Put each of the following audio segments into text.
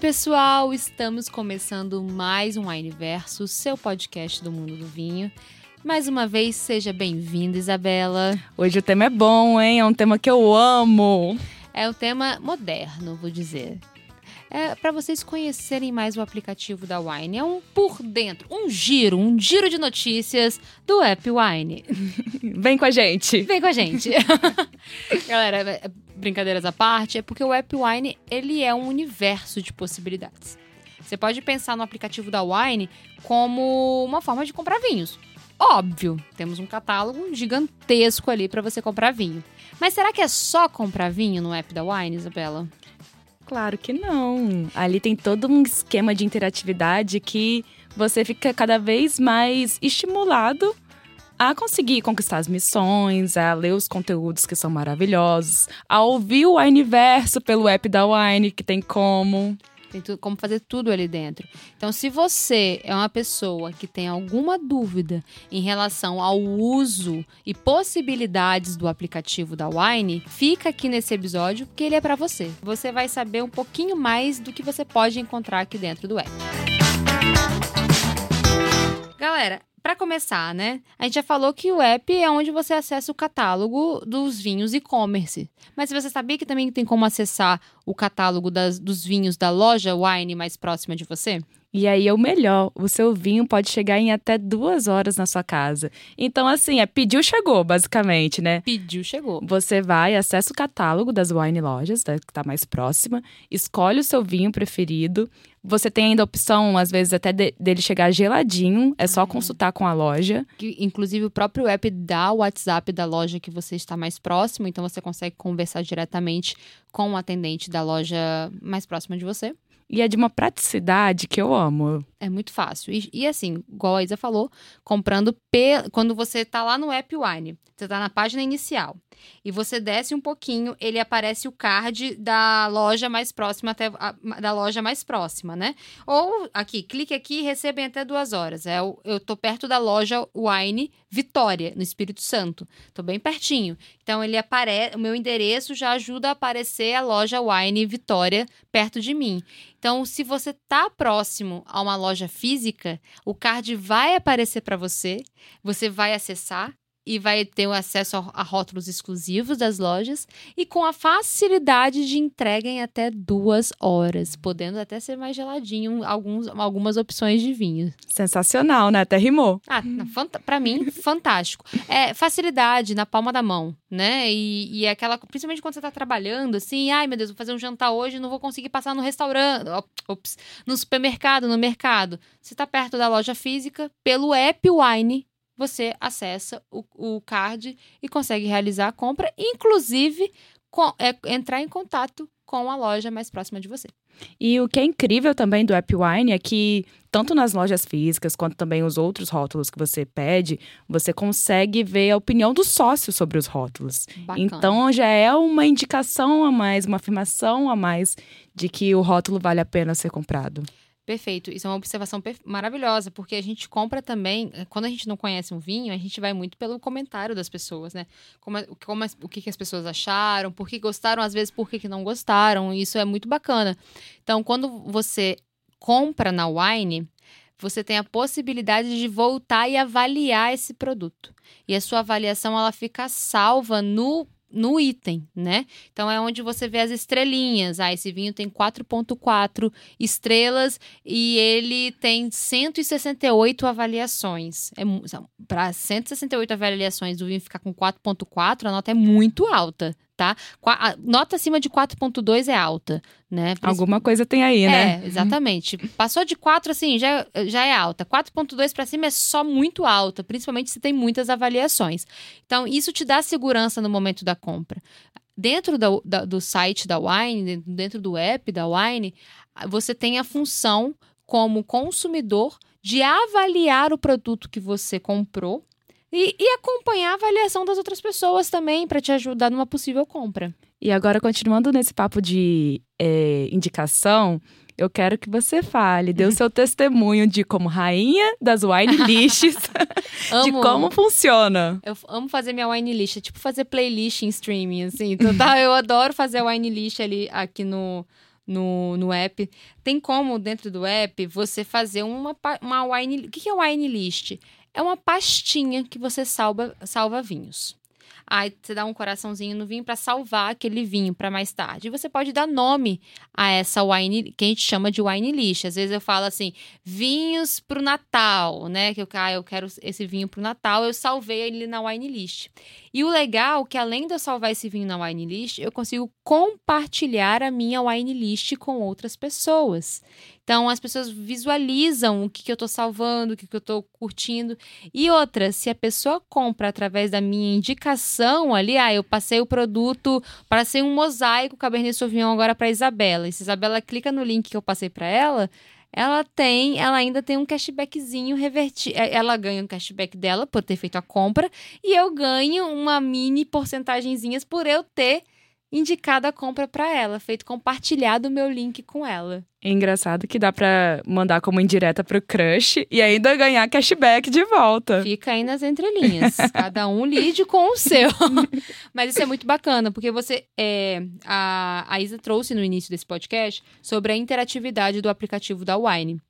pessoal! Estamos começando mais um Wineverso, seu podcast do mundo do vinho. Mais uma vez, seja bem-vinda, Isabela. Hoje o tema é bom, hein? É um tema que eu amo. É um tema moderno, vou dizer. É para vocês conhecerem mais o aplicativo da Wine. É um por dentro, um giro, um giro de notícias do app Wine. Vem com a gente. Vem com a gente. Galera, é, brincadeiras à parte, é porque o app Wine, ele é um universo de possibilidades. Você pode pensar no aplicativo da Wine como uma forma de comprar vinhos. Óbvio, temos um catálogo gigantesco ali para você comprar vinho. Mas será que é só comprar vinho no app da Wine, Isabela? Claro que não. Ali tem todo um esquema de interatividade que você fica cada vez mais estimulado a conseguir conquistar as missões, a ler os conteúdos que são maravilhosos, a ouvir o Wineverso pelo app da Wine, que tem como. Tem tudo, como fazer tudo ali dentro. Então, se você é uma pessoa que tem alguma dúvida em relação ao uso e possibilidades do aplicativo da Wine, fica aqui nesse episódio que ele é para você. Você vai saber um pouquinho mais do que você pode encontrar aqui dentro do app. Galera, para começar, né? A gente já falou que o app é onde você acessa o catálogo dos vinhos e-commerce. Mas você sabia que também tem como acessar o catálogo das, dos vinhos da loja Wine mais próxima de você? E aí é o melhor, o seu vinho pode chegar em até duas horas na sua casa. Então, assim, é pediu, chegou, basicamente, né? Pediu, chegou. Você vai, acessa o catálogo das wine lojas, da, que tá mais próxima, escolhe o seu vinho preferido. Você tem ainda a opção, às vezes, até de, dele chegar geladinho, é só consultar com a loja. Que, inclusive, o próprio app dá o WhatsApp da loja que você está mais próximo, então você consegue conversar diretamente com o atendente da loja mais próxima de você. E é de uma praticidade que eu amo. É muito fácil. E, e assim, igual a Isa falou, comprando pe... quando você tá lá no app Wine, você tá na página inicial e você desce um pouquinho, ele aparece o card da loja mais próxima até a, da loja mais próxima, né? Ou aqui, clique aqui e recebem até duas horas. É, eu tô perto da loja Wine Vitória, no Espírito Santo. Tô bem pertinho. Então ele aparece, o meu endereço já ajuda a aparecer a loja Wine Vitória perto de mim. Então, se você tá próximo a uma loja física, o card vai aparecer para você, você vai acessar, e vai ter o acesso a, rótulos exclusivos das lojas e com a facilidade de entrega em até duas horas, podendo até ser mais geladinho alguns, algumas opções de vinho. Sensacional, né? Até rimou. Ah, para mim, fantástico. É facilidade na palma da mão, né? E, e é aquela, principalmente quando você tá trabalhando, assim, ai meu Deus, vou fazer um jantar hoje, não vou conseguir passar no restaurante, ops, no supermercado, no mercado. Você tá perto da loja física, pelo app Wine, você acessa o, o card e consegue realizar a compra, inclusive com, é, entrar em contato com a loja mais próxima de você. E o que é incrível também do App Wine é que, tanto nas lojas físicas quanto também os outros rótulos que você pede, você consegue ver a opinião do sócio sobre os rótulos. Bacana. Então já é uma indicação a mais, uma afirmação a mais de que o rótulo vale a pena ser comprado. Perfeito. Isso é uma observação maravilhosa, porque a gente compra também, eh, quando a gente não conhece um vinho, a gente vai muito pelo comentário das pessoas, né? Como, como o que, que as pessoas acharam, por que gostaram, às vezes por que, que não gostaram. Isso é muito bacana. Então, quando você compra na Wine, você tem a possibilidade de voltar e avaliar esse produto. E a sua avaliação ela fica salva no no item, né? Então é onde você vê as estrelinhas. Ah, esse vinho tem 4.4 estrelas e ele tem 168 avaliações. É para 168 avaliações do vinho ficar com 4.4, a nota é muito alta, tá? A nota acima de 4.2 é alta, né? Alguma coisa tem aí, né? É, exatamente. Passou de 4, assim, já, já é alta. 4.2 para cima é só muito alta, principalmente se tem muitas avaliações. Então, isso te dá segurança no momento da compra. Dentro da, da, do site da Wine, dentro do app da Wine, você tem a função como consumidor de avaliar o produto que você comprou e, e acompanhar a avaliação das outras pessoas também, para te ajudar numa possível compra. E agora, continuando nesse papo de é, indicação, eu quero que você fale, dê o seu testemunho de como rainha das wine lists, de como funciona. Eu amo fazer minha wine list, tipo fazer playlist em streaming, assim. Então, tá, eu adoro fazer a wine list ali aqui no, no, no app. Tem como, dentro do app, você fazer uma, uma wine... O que é wine list? É uma pastinha que você salva, salva vinhos. Aí você dá um coraçãozinho no vinho para salvar aquele vinho para mais tarde. E você pode dar nome a essa wine, que a gente chama de wine list. Às vezes eu falo assim, vinhos pro Natal, né? Que eu, ah, eu quero esse vinho pro Natal, eu salvei ele na wine list. E o legal é que além de eu salvar esse vinho na wine list, eu consigo compartilhar a minha wine list com outras pessoas. Então as pessoas visualizam o que, que eu estou salvando, o que, que eu estou curtindo. E outra, se a pessoa compra através da minha indicação ali, ah, eu passei o produto para ser um mosaico Cabernet Sauvignon agora para Isabela. E se Isabela clica no link que eu passei para ela, ela tem, ela ainda tem um cashbackzinho revertido. É, ela ganha um cashback dela por ter feito a compra e eu ganho uma mini porcentagenzinhas por eu ter indicado a compra para ela, feito compartilhado o meu link com ela. É engraçado que dá para mandar como indireta pro crush e ainda ganhar cashback de volta. Fica aí nas entrelinhas. Cada um lide com o seu. Mas isso é muito bacana, porque você. É, a, a Isa trouxe no início desse podcast sobre a interatividade do aplicativo da Wine.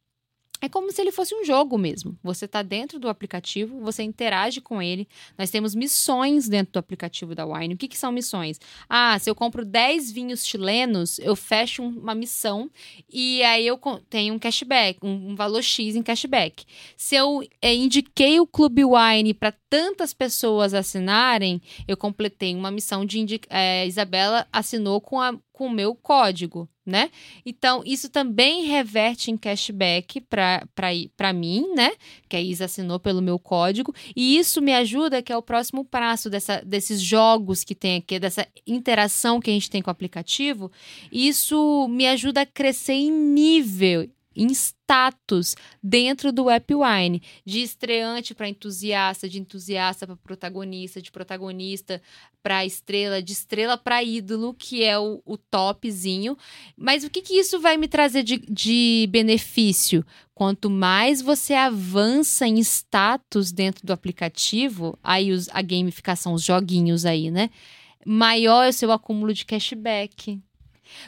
É como se ele fosse um jogo mesmo. Você está dentro do aplicativo, você interage com ele. Nós temos missões dentro do aplicativo da Wine. O que, que são missões? Ah, se eu compro 10 vinhos chilenos, eu fecho uma missão e aí eu tenho um cashback, um, valor X em cashback. Se eu é, indiquei o Clube Wine para tantas pessoas assinarem, eu completei uma missão de é, Isabela assinou com a com o meu código, né? Então, isso também reverte em cashback para mim, né? Que a Isa assinou pelo meu código. E isso me ajuda, que é o próximo passo dessa, desses jogos que tem aqui, dessa interação que a gente tem com o aplicativo. Isso me ajuda a crescer em nível em status dentro do Wine, de estreante para entusiasta, de entusiasta para protagonista, de protagonista para estrela, de estrela para ídolo, que é o, o topzinho. Mas o que, que isso vai me trazer de, de benefício? Quanto mais você avança em status dentro do aplicativo, aí os, a gamificação, os joguinhos aí, né? Maior é o seu acúmulo de cashback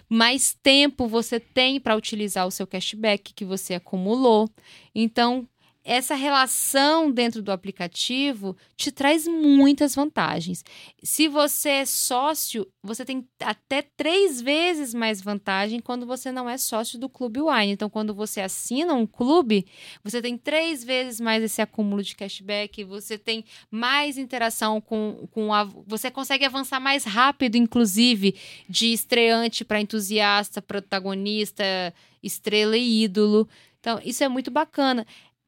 mais tempo você tem para utilizar o seu cashback que você acumulou. Então, essa relação dentro do aplicativo te traz muitas vantagens. Se você é sócio, você tem até três vezes mais vantagem quando você não é sócio do Clube Wine. Então, quando você assina um clube, você tem três vezes mais esse acúmulo de cashback, você tem mais interação com, com a. Você consegue avançar mais rápido, inclusive, de estreante para entusiasta, protagonista, estrela e ídolo. Então, isso é muito bacana.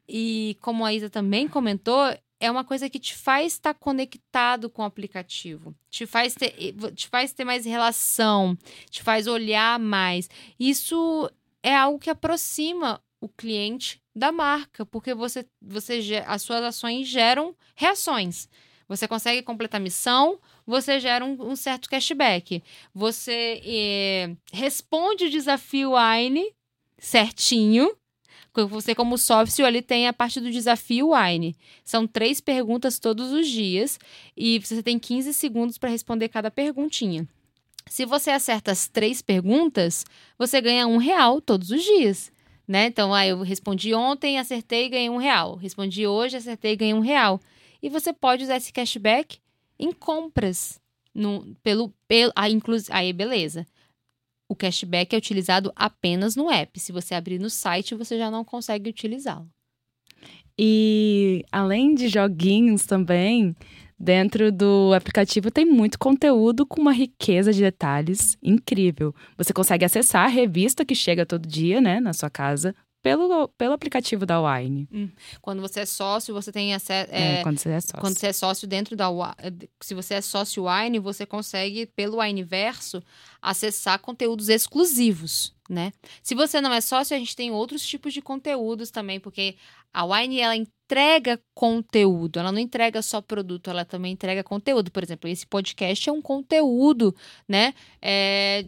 E como a Isa também comentou, é uma coisa que te faz estar conectado com o aplicativo, te faz ter, te faz ter mais relação, te faz olhar mais. Isso é algo que aproxima o cliente da marca, porque você, você as suas ações geram reações. Você consegue completar a missão, você gera um, um certo cashback. Você eh, responde o desafio Wine certinho, você, como sócio, ali tem a parte do desafio Wine. São três perguntas todos os dias e você tem 15 segundos para responder cada perguntinha. Se você acerta as três perguntas, você ganha um real todos os dias. Né? Então, ah, eu respondi ontem, acertei e ganhei um real. Respondi hoje, acertei e ganhei um real. E você pode usar esse cashback em compras. No, pelo, pelo, ah, inclu, aí, beleza. O cashback é utilizado apenas no app. Se você abrir no site, você já não consegue utilizá-lo. E além de joguinhos também, dentro do aplicativo tem muito conteúdo com uma riqueza de detalhes incrível. Você consegue acessar a revista que chega todo dia, né, na sua casa, pelo, pelo aplicativo da Wine. Hum. Quando você é sócio, você tem acesso. É, é, quando você é sócio. Quando você é sócio dentro da Se você é sócio Wine, você consegue, pelo Wineverso, acessar conteúdos exclusivos, né? Se você não é sócio, a gente tem outros tipos de conteúdos também, porque a Wine ela entrega conteúdo, ela não entrega só produto, ela também entrega conteúdo. Por exemplo, esse podcast é um conteúdo, né? É,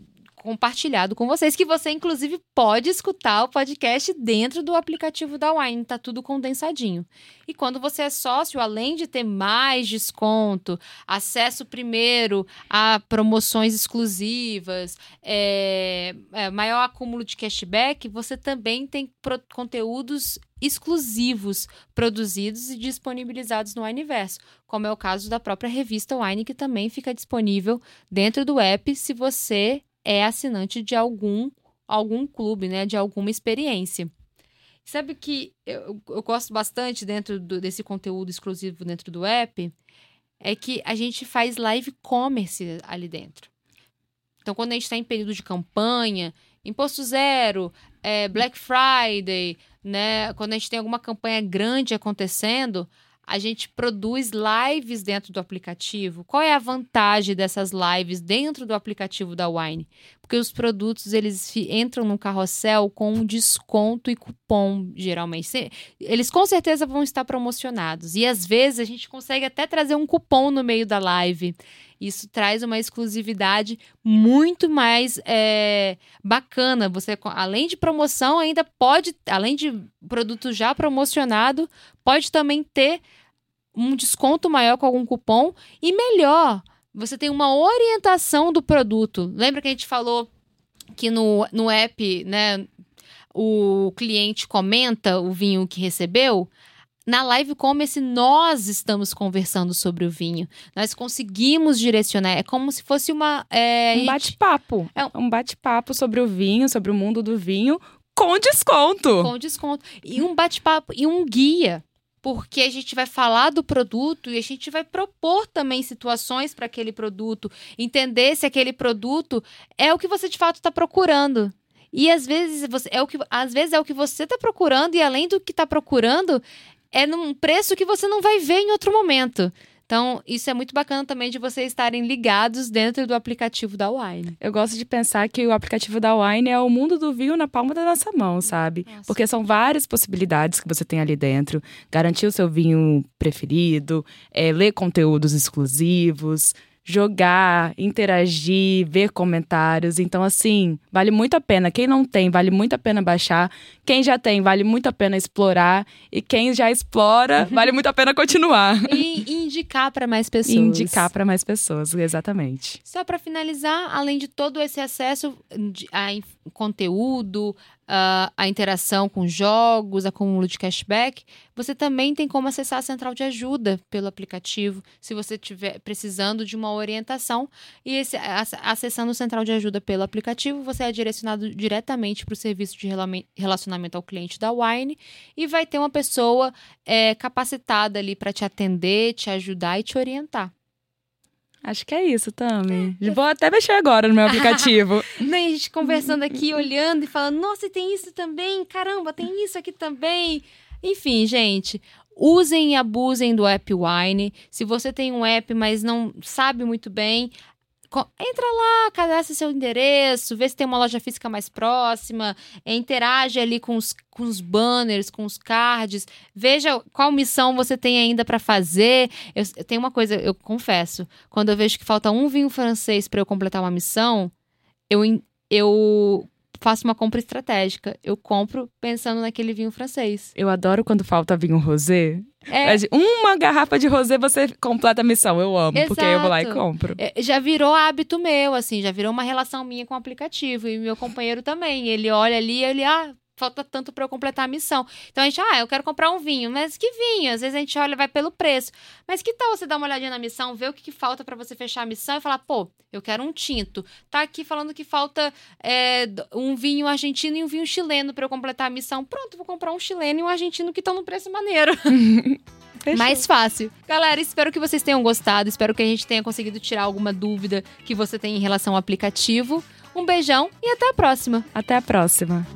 compartilhado com vocês, que você inclusive pode escutar o podcast dentro do aplicativo da Wine, tá tudo condensadinho. E quando você é sócio, além de ter mais desconto, acesso primeiro a promoções exclusivas, é, é, maior acúmulo de cashback, você também tem conteúdos exclusivos produzidos e disponibilizados no Wineverso, como é o caso da própria revista Wine, que também fica disponível dentro do app se você é assinante de algum algum clube, né, de alguma experiência. Sabe que eu, eu gosto bastante dentro do, desse conteúdo exclusivo dentro do app é que a gente faz live commerce ali dentro. Então, quando a gente está em período de campanha, imposto zero, é, Black Friday, né? Quando a gente tem alguma campanha grande acontecendo, a gente produz lives dentro do aplicativo. Qual é a vantagem dessas lives dentro do aplicativo da Wine? Porque os produtos eles entram no carrossel com um desconto e cupom, geralmente. Eles com certeza vão estar promocionados. E às vezes a gente consegue até trazer um cupom no meio da live. Isso traz uma exclusividade muito mais é, bacana. Você, além de promoção, ainda pode, além de produto já promocionado, pode também ter um desconto maior com algum cupom e melhor, você tem uma orientação do produto. Lembra que a gente falou que no, no app, né, o cliente comenta o vinho que recebeu? Na live commerce, nós estamos conversando sobre o vinho. Nós conseguimos direcionar. É como se fosse uma. É, um bate-papo. É um bate-papo sobre o vinho, sobre o mundo do vinho, com desconto. Com desconto. E um bate-papo e um guia. Porque a gente vai falar do produto e a gente vai propor também situações para aquele produto, entender se aquele produto é o que você de fato está procurando. E às vezes você, é o que às vezes é o que você está procurando e além do que está procurando é num preço que você não vai ver em outro momento. Então, isso é muito bacana também de vocês estarem ligados dentro do aplicativo da Wine. Eu gosto de pensar que o aplicativo da Wine é o mundo do vinho na palma da nossa mão, sabe? Nossa. Porque são várias possibilidades que você tem ali dentro. Garantir o seu vinho preferido, é, ler conteúdos exclusivos, jogar, interagir, ver comentários. Então, assim, vale muito a pena. Quem não tem, vale muito a pena baixar. Quem já tem, vale muito a pena explorar. E quem já explora, vale muito a pena continuar. E indicar para mais pessoas. Indicar para mais pessoas, exatamente. Só para finalizar, além de todo esse acesso a conteúdo, uh, a interação com jogos, acúmulo de cashback, você também tem como acessar a central de ajuda pelo aplicativo, se você estiver precisando de uma orientação. E esse, acessando o central de ajuda pelo aplicativo, você é direcionado diretamente para o serviço de relacionamento ao cliente da Wine e vai ter uma pessoa é, capacitada ali para te atender, te ajudar e te orientar. Acho que é isso, Tami. É, Vou até mexer agora no meu aplicativo. Nem a gente conversando aqui, olhando e falando, nossa, tem isso também, caramba, tem isso aqui também. Enfim, gente, usem e abusem do app Wine. Se você tem um app, mas não sabe muito bem, entra lá, cadastra seu endereço, vê se tem uma loja física mais próxima, interage ali com os, com os banners, com os cards, veja qual missão você tem ainda para fazer. Eu, eu tenho uma coisa, eu confesso, quando eu vejo que falta um vinho francês para eu completar uma missão, eu, eu faço uma compra estratégica. Eu compro pensando naquele vinho francês. Eu adoro quando falta vinho rosé. É. Uma garrafa de rosé você completa a missão. Eu amo, Exato. porque eu vou lá e compro. É, já virou hábito meu, assim, já virou uma relação minha com o aplicativo. E meu companheiro também. Ele olha ali, ele, ah, falta tanto para eu completar a missão. Então a gente, ah, eu quero comprar um vinho, mas que vinho? Às vezes a gente olha vai pelo preço. Mas que tal você dar uma olhadinha na missão, ver o que, que falta para você fechar a missão e falar, pô, eu quero um tinto. Tá aqui falando que falta é, um vinho argentino e um vinho chileno para eu completar a missão. Pronto, vou comprar um chileno e um argentino que estão no preço maneiro. Mais fácil. Galera, espero que vocês tenham gostado. Espero que a gente tenha conseguido tirar alguma dúvida que você tem em relação ao aplicativo. Um beijão e até a próxima. Até a próxima.